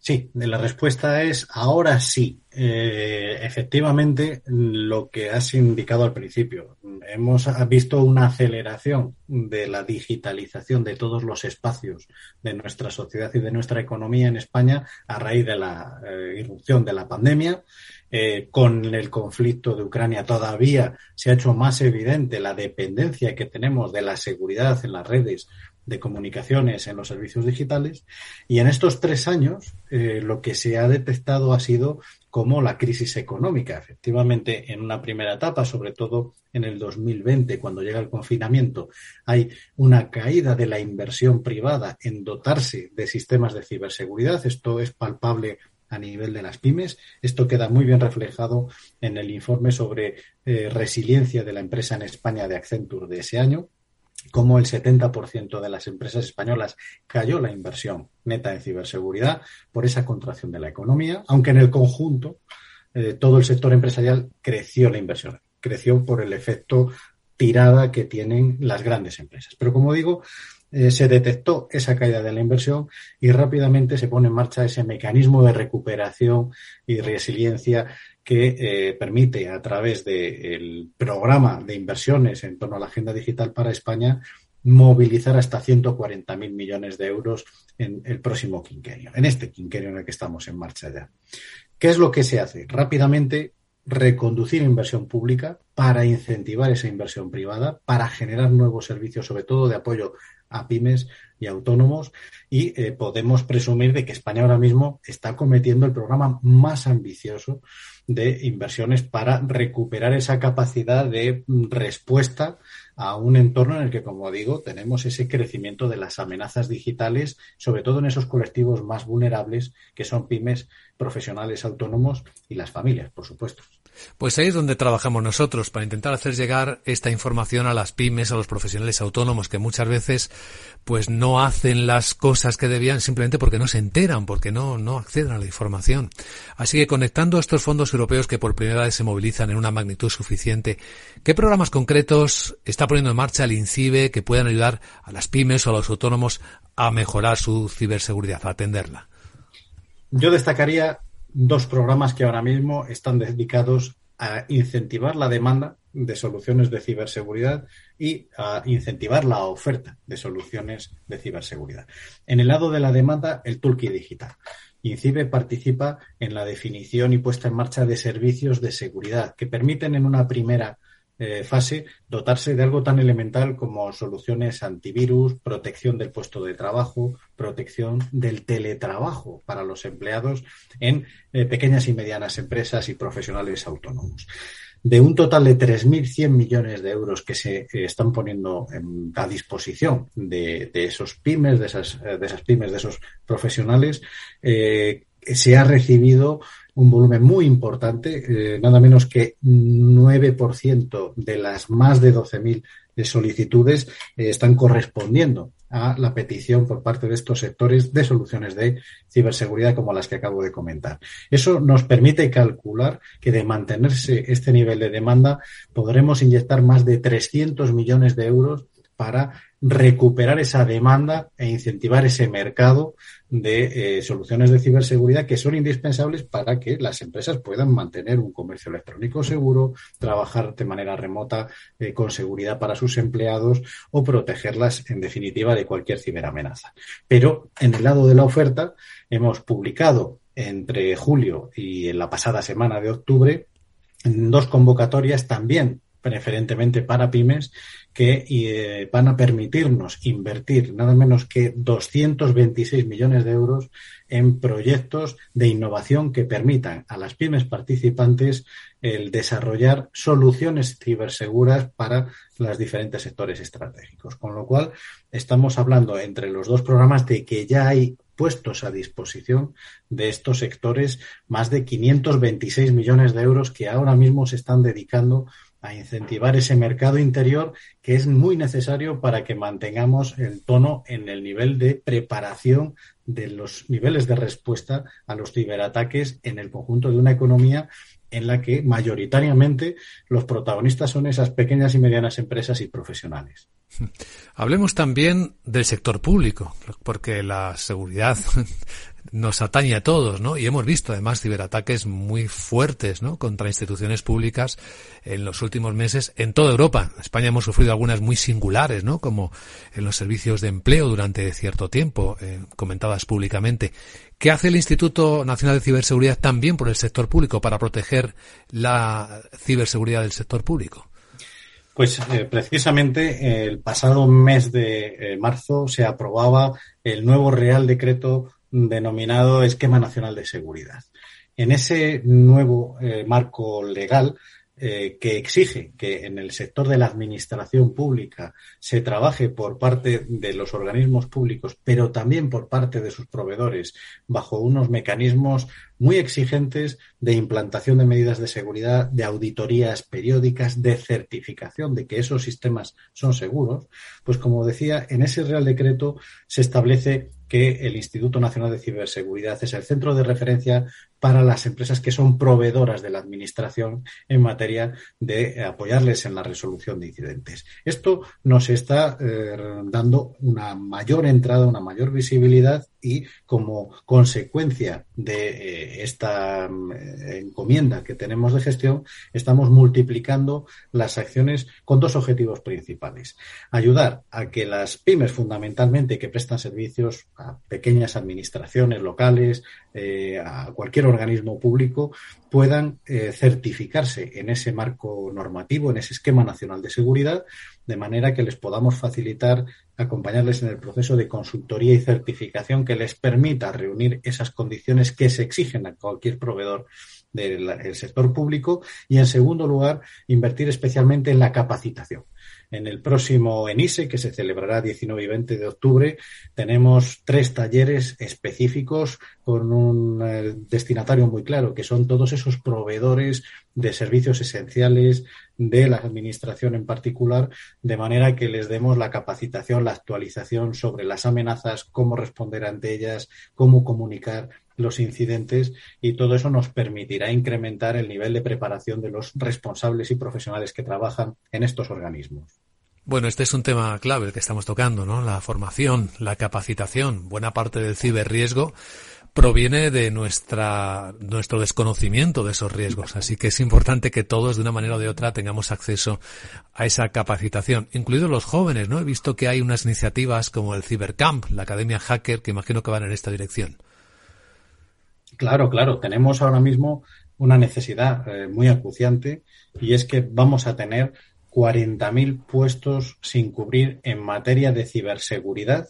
Sí, la respuesta es ahora sí. Eh, efectivamente, lo que has indicado al principio. Hemos visto una aceleración de la digitalización de todos los espacios de nuestra sociedad y de nuestra economía en España a raíz de la eh, irrupción de la pandemia. Eh, con el conflicto de Ucrania todavía se ha hecho más evidente la dependencia que tenemos de la seguridad en las redes de comunicaciones en los servicios digitales y en estos tres años eh, lo que se ha detectado ha sido como la crisis económica. Efectivamente, en una primera etapa, sobre todo en el 2020, cuando llega el confinamiento, hay una caída de la inversión privada en dotarse de sistemas de ciberseguridad. Esto es palpable a nivel de las pymes. Esto queda muy bien reflejado en el informe sobre eh, resiliencia de la empresa en España de Accenture de ese año, como el 70% de las empresas españolas cayó la inversión neta en ciberseguridad por esa contracción de la economía, aunque en el conjunto eh, todo el sector empresarial creció la inversión, creció por el efecto tirada que tienen las grandes empresas. Pero como digo, eh, se detectó esa caída de la inversión y rápidamente se pone en marcha ese mecanismo de recuperación y resiliencia que eh, permite a través del programa de inversiones en torno a la agenda digital para España movilizar hasta 140.000 millones de euros en el próximo quinquenio, en este quinquenio en el que estamos en marcha ya. ¿Qué es lo que se hace? Rápidamente reconducir inversión pública para incentivar esa inversión privada, para generar nuevos servicios, sobre todo de apoyo a pymes y autónomos. Y eh, podemos presumir de que España ahora mismo está cometiendo el programa más ambicioso de inversiones para recuperar esa capacidad de respuesta a un entorno en el que, como digo, tenemos ese crecimiento de las amenazas digitales, sobre todo en esos colectivos más vulnerables que son pymes, profesionales autónomos y las familias, por supuesto. Pues ahí es donde trabajamos nosotros, para intentar hacer llegar esta información a las pymes, a los profesionales autónomos, que muchas veces pues no hacen las cosas que debían simplemente porque no se enteran, porque no, no acceden a la información. Así que conectando estos fondos europeos que por primera vez se movilizan en una magnitud suficiente, ¿qué programas concretos está poniendo en marcha el INCIBE que puedan ayudar a las pymes o a los autónomos a mejorar su ciberseguridad, a atenderla? Yo destacaría dos programas que ahora mismo están dedicados a incentivar la demanda de soluciones de ciberseguridad y a incentivar la oferta de soluciones de ciberseguridad. En el lado de la demanda, el Toolkit Digital. INCIBE participa en la definición y puesta en marcha de servicios de seguridad que permiten en una primera eh, fase dotarse de algo tan elemental como soluciones antivirus, protección del puesto de trabajo, protección del teletrabajo para los empleados en eh, pequeñas y medianas empresas y profesionales autónomos. De un total de 3.100 millones de euros que se están poniendo a disposición de, esos pymes, de esas, de esas pymes, de esos profesionales, eh, se ha recibido un volumen muy importante, eh, nada menos que 9% de las más de 12.000 solicitudes eh, están correspondiendo a la petición por parte de estos sectores de soluciones de ciberseguridad como las que acabo de comentar. Eso nos permite calcular que de mantenerse este nivel de demanda podremos inyectar más de 300 millones de euros para recuperar esa demanda e incentivar ese mercado de eh, soluciones de ciberseguridad que son indispensables para que las empresas puedan mantener un comercio electrónico seguro, trabajar de manera remota eh, con seguridad para sus empleados o protegerlas, en definitiva, de cualquier ciberamenaza. Pero en el lado de la oferta hemos publicado entre julio y en la pasada semana de octubre dos convocatorias también preferentemente para pymes que eh, van a permitirnos invertir nada menos que 226 millones de euros en proyectos de innovación que permitan a las pymes participantes el desarrollar soluciones ciberseguras para los diferentes sectores estratégicos. Con lo cual, estamos hablando entre los dos programas de que ya hay puestos a disposición de estos sectores más de 526 millones de euros que ahora mismo se están dedicando a incentivar ese mercado interior que es muy necesario para que mantengamos el tono en el nivel de preparación de los niveles de respuesta a los ciberataques en el conjunto de una economía en la que mayoritariamente los protagonistas son esas pequeñas y medianas empresas y profesionales. Hablemos también del sector público, porque la seguridad nos atañe a todos, ¿no? Y hemos visto además ciberataques muy fuertes, ¿no? Contra instituciones públicas en los últimos meses en toda Europa. En España hemos sufrido algunas muy singulares, ¿no? Como en los servicios de empleo durante cierto tiempo, eh, comentadas públicamente. ¿Qué hace el Instituto Nacional de Ciberseguridad también por el sector público para proteger la ciberseguridad del sector público? Pues eh, precisamente el pasado mes de eh, marzo se aprobaba el nuevo Real Decreto denominado Esquema Nacional de Seguridad. En ese nuevo eh, marco legal eh, que exige que en el sector de la administración pública se trabaje por parte de los organismos públicos, pero también por parte de sus proveedores, bajo unos mecanismos muy exigentes de implantación de medidas de seguridad, de auditorías periódicas, de certificación de que esos sistemas son seguros, pues como decía, en ese Real Decreto se establece que el Instituto Nacional de Ciberseguridad es el centro de referencia para las empresas que son proveedoras de la Administración en materia de apoyarles en la resolución de incidentes. Esto nos está eh, dando una mayor entrada, una mayor visibilidad y como consecuencia de eh, esta eh, encomienda que tenemos de gestión, estamos multiplicando las acciones con dos objetivos principales. Ayudar a que las pymes fundamentalmente que prestan servicios a pequeñas administraciones locales, eh, a cualquier organismo público, puedan certificarse en ese marco normativo, en ese esquema nacional de seguridad, de manera que les podamos facilitar acompañarles en el proceso de consultoría y certificación que les permita reunir esas condiciones que se exigen a cualquier proveedor del sector público y, en segundo lugar, invertir especialmente en la capacitación. En el próximo ENISE, que se celebrará 19 y 20 de octubre, tenemos tres talleres específicos con un eh, destinatario muy claro, que son todos esos proveedores de servicios esenciales de la Administración en particular, de manera que les demos la capacitación, la actualización sobre las amenazas, cómo responder ante ellas, cómo comunicar los incidentes y todo eso nos permitirá incrementar el nivel de preparación de los responsables y profesionales que trabajan en estos organismos. Bueno, este es un tema clave el que estamos tocando, ¿no? La formación, la capacitación. Buena parte del ciberriesgo proviene de nuestra, nuestro desconocimiento de esos riesgos. Así que es importante que todos, de una manera o de otra, tengamos acceso a esa capacitación, incluidos los jóvenes, ¿no? He visto que hay unas iniciativas como el Cybercamp, la Academia Hacker, que imagino que van en esta dirección. Claro, claro. Tenemos ahora mismo una necesidad eh, muy acuciante y es que vamos a tener 40.000 puestos sin cubrir en materia de ciberseguridad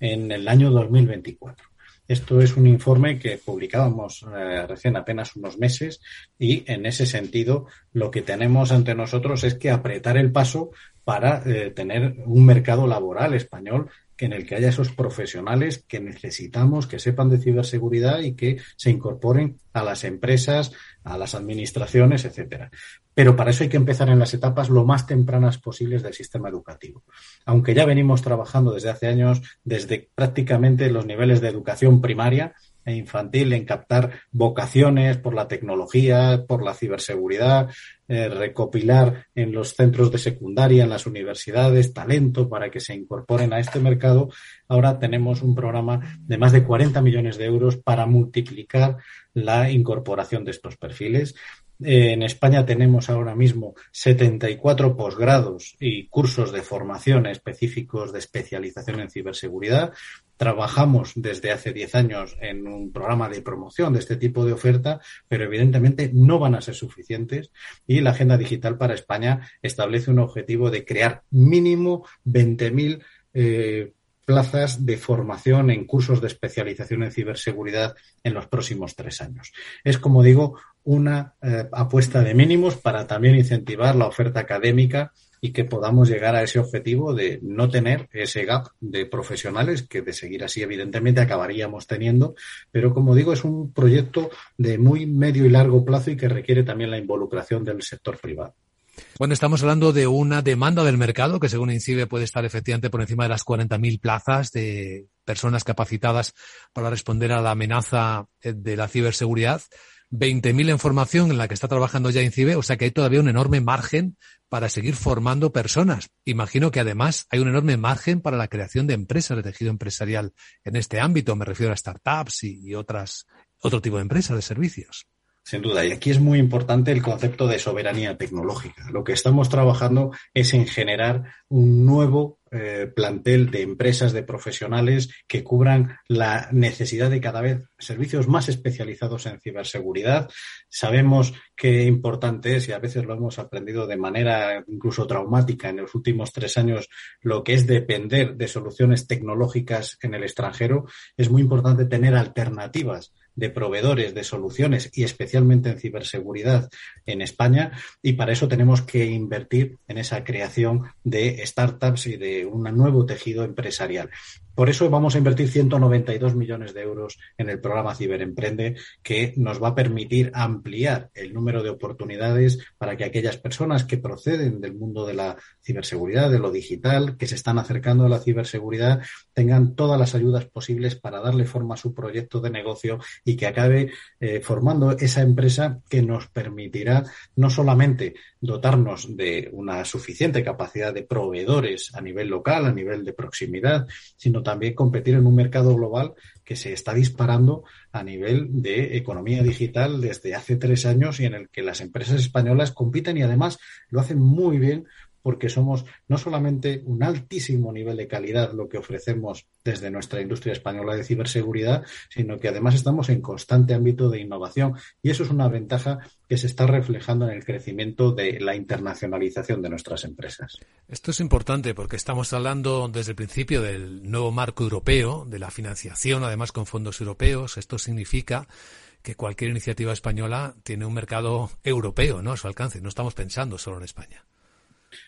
en el año 2024. Esto es un informe que publicábamos eh, recién apenas unos meses y en ese sentido lo que tenemos ante nosotros es que apretar el paso para eh, tener un mercado laboral español en el que haya esos profesionales que necesitamos, que sepan de ciberseguridad y que se incorporen a las empresas, a las administraciones, etcétera. Pero para eso hay que empezar en las etapas lo más tempranas posibles del sistema educativo. Aunque ya venimos trabajando desde hace años, desde prácticamente los niveles de educación primaria, e infantil en captar vocaciones por la tecnología, por la ciberseguridad, eh, recopilar en los centros de secundaria, en las universidades, talento para que se incorporen a este mercado. Ahora tenemos un programa de más de 40 millones de euros para multiplicar la incorporación de estos perfiles. Eh, en España tenemos ahora mismo 74 posgrados y cursos de formación específicos de especialización en ciberseguridad. Trabajamos desde hace 10 años en un programa de promoción de este tipo de oferta, pero evidentemente no van a ser suficientes y la Agenda Digital para España establece un objetivo de crear mínimo 20.000 eh, plazas de formación en cursos de especialización en ciberseguridad en los próximos tres años. Es, como digo, una eh, apuesta de mínimos para también incentivar la oferta académica y que podamos llegar a ese objetivo de no tener ese gap de profesionales que de seguir así evidentemente acabaríamos teniendo, pero como digo es un proyecto de muy medio y largo plazo y que requiere también la involucración del sector privado. Bueno, estamos hablando de una demanda del mercado que según INCIBE puede estar efectivamente por encima de las 40.000 plazas de personas capacitadas para responder a la amenaza eh, de la ciberseguridad. 20.000 en formación en la que está trabajando ya INCIBE, o sea que hay todavía un enorme margen para seguir formando personas. Imagino que además hay un enorme margen para la creación de empresas de tejido empresarial en este ámbito. Me refiero a startups y, otras, otro tipo de empresas de servicios. Sin duda, y aquí es muy importante el concepto de soberanía tecnológica. Lo que estamos trabajando es en generar un nuevo eh, plantel de empresas, de profesionales que cubran la necesidad de cada vez servicios más especializados en ciberseguridad. Sabemos qué importante es, y a veces lo hemos aprendido de manera incluso traumática en los últimos tres años, lo que es depender de soluciones tecnológicas en el extranjero. Es muy importante tener alternativas de proveedores de soluciones y especialmente en ciberseguridad en España y para eso tenemos que invertir en esa creación de startups y de un nuevo tejido empresarial. Por eso vamos a invertir 192 millones de euros en el programa Ciberemprende, que nos va a permitir ampliar el número de oportunidades para que aquellas personas que proceden del mundo de la ciberseguridad, de lo digital, que se están acercando a la ciberseguridad, tengan todas las ayudas posibles para darle forma a su proyecto de negocio y que acabe eh, formando esa empresa que nos permitirá no solamente dotarnos de una suficiente capacidad de proveedores a nivel local, a nivel de proximidad, sino también competir en un mercado global que se está disparando a nivel de economía digital desde hace tres años y en el que las empresas españolas compiten y además lo hacen muy bien porque somos no solamente un altísimo nivel de calidad lo que ofrecemos desde nuestra industria española de ciberseguridad, sino que además estamos en constante ámbito de innovación y eso es una ventaja que se está reflejando en el crecimiento de la internacionalización de nuestras empresas. Esto es importante porque estamos hablando desde el principio del nuevo marco europeo, de la financiación además con fondos europeos. Esto significa que cualquier iniciativa española tiene un mercado europeo ¿no? a su alcance. No estamos pensando solo en España.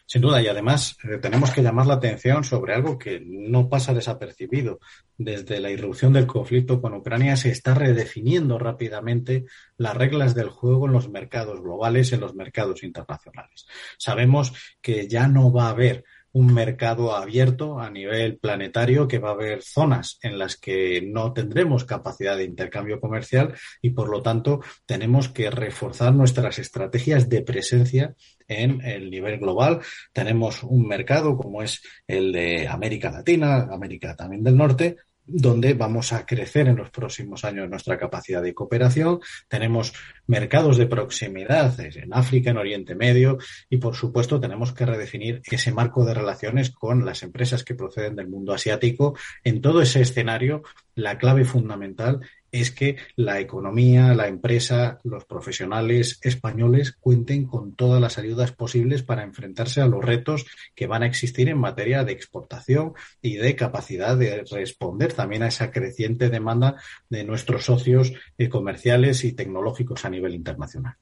Sin duda, y además eh, tenemos que llamar la atención sobre algo que no pasa desapercibido. Desde la irrupción del conflicto con Ucrania se está redefiniendo rápidamente las reglas del juego en los mercados globales, en los mercados internacionales. Sabemos que ya no va a haber un mercado abierto a nivel planetario, que va a haber zonas en las que no tendremos capacidad de intercambio comercial y, por lo tanto, tenemos que reforzar nuestras estrategias de presencia en el nivel global. Tenemos un mercado como es el de América Latina, América también del Norte, donde vamos a crecer en los próximos años nuestra capacidad de cooperación. Tenemos mercados de proximidad en África, en Oriente Medio y, por supuesto, tenemos que redefinir ese marco de relaciones con las empresas que proceden del mundo asiático. En todo ese escenario, la clave fundamental es que la economía, la empresa, los profesionales españoles cuenten con todas las ayudas posibles para enfrentarse a los retos que van a existir en materia de exportación y de capacidad de responder también a esa creciente demanda de nuestros socios eh, comerciales y tecnológicos a nivel internacional.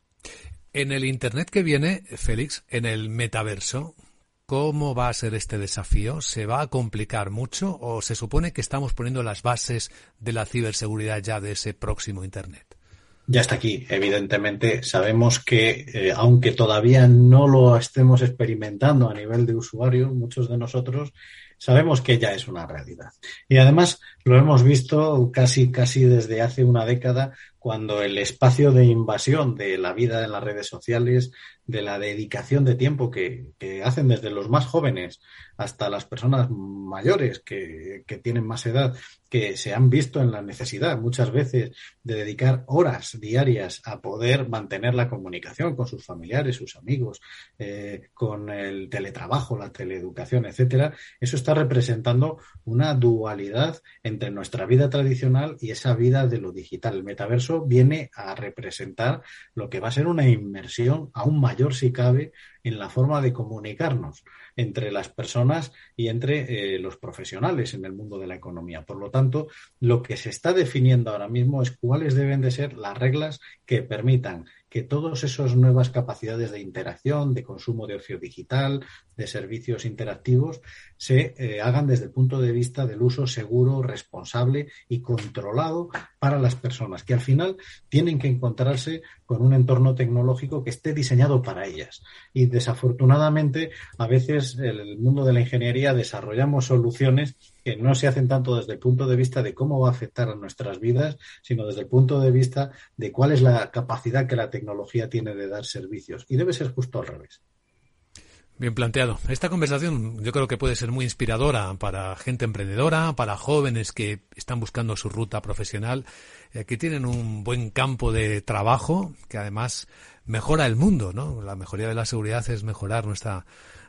En el Internet que viene, Félix, en el metaverso, ¿Cómo va a ser este desafío? ¿Se va a complicar mucho o se supone que estamos poniendo las bases de la ciberseguridad ya de ese próximo Internet? Ya está aquí, evidentemente. Sabemos que, eh, aunque todavía no lo estemos experimentando a nivel de usuario, muchos de nosotros sabemos que ya es una realidad. Y además lo hemos visto casi, casi desde hace una década, cuando el espacio de invasión de la vida en las redes sociales, de la dedicación de tiempo que, que hacen desde los más jóvenes hasta las personas mayores que, que, tienen más edad, que se han visto en la necesidad muchas veces de dedicar horas diarias a poder mantener la comunicación con sus familiares, sus amigos, eh, con el teletrabajo, la teleeducación, etcétera, eso está representando una dualidad entre nuestra vida tradicional y esa vida de lo digital. El metaverso viene a representar lo que va a ser una inmersión aún mayor si cabe en la forma de comunicarnos entre las personas y entre eh, los profesionales en el mundo de la economía. Por lo tanto, lo que se está definiendo ahora mismo es cuáles deben de ser las reglas que permitan que todas esas nuevas capacidades de interacción, de consumo de ocio digital, de servicios interactivos, se eh, hagan desde el punto de vista del uso seguro, responsable y controlado para las personas, que al final tienen que encontrarse con un entorno tecnológico que esté diseñado para ellas. Y desafortunadamente, a veces en el mundo de la ingeniería desarrollamos soluciones que no se hacen tanto desde el punto de vista de cómo va a afectar a nuestras vidas, sino desde el punto de vista de cuál es la capacidad que la tecnología tiene de dar servicios. Y debe ser justo al revés. Bien planteado. Esta conversación yo creo que puede ser muy inspiradora para gente emprendedora, para jóvenes que están buscando su ruta profesional, eh, que tienen un buen campo de trabajo, que además mejora el mundo, ¿no? La mejoría de la seguridad es mejorar nuestra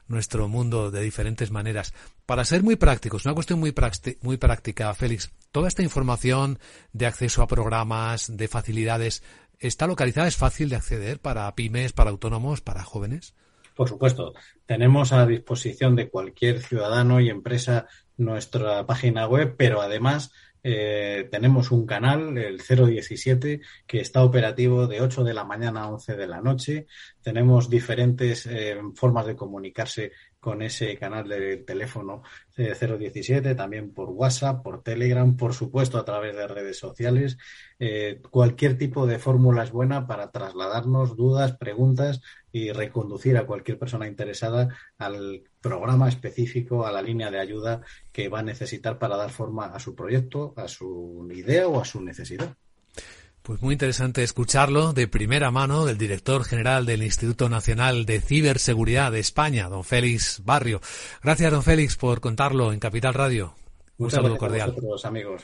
nuestro mundo de diferentes maneras. Para ser muy prácticos, una cuestión muy, muy práctica, Félix, toda esta información de acceso a programas, de facilidades, ¿está localizada? ¿Es fácil de acceder para pymes, para autónomos, para jóvenes? Por supuesto, tenemos a disposición de cualquier ciudadano y empresa nuestra página web, pero además eh, tenemos un canal, el 017, que está operativo de 8 de la mañana a 11 de la noche. Tenemos diferentes eh, formas de comunicarse con ese canal de teléfono 017, también por WhatsApp, por Telegram, por supuesto a través de redes sociales. Eh, cualquier tipo de fórmula es buena para trasladarnos dudas, preguntas y reconducir a cualquier persona interesada al programa específico, a la línea de ayuda que va a necesitar para dar forma a su proyecto, a su idea o a su necesidad. Pues muy interesante escucharlo de primera mano del director general del Instituto Nacional de Ciberseguridad de España, don Félix Barrio. Gracias, don Félix, por contarlo en Capital Radio. Un saludo cordial. A amigos.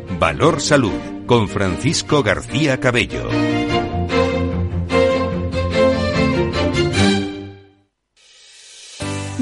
Valor Salud, con Francisco García Cabello.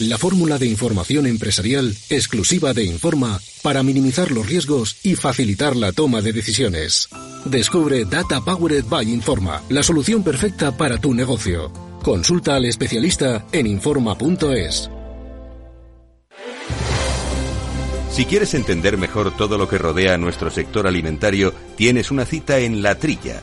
la fórmula de información empresarial exclusiva de Informa para minimizar los riesgos y facilitar la toma de decisiones. Descubre Data Powered by Informa, la solución perfecta para tu negocio. Consulta al especialista en Informa.es. Si quieres entender mejor todo lo que rodea nuestro sector alimentario, tienes una cita en La Trilla.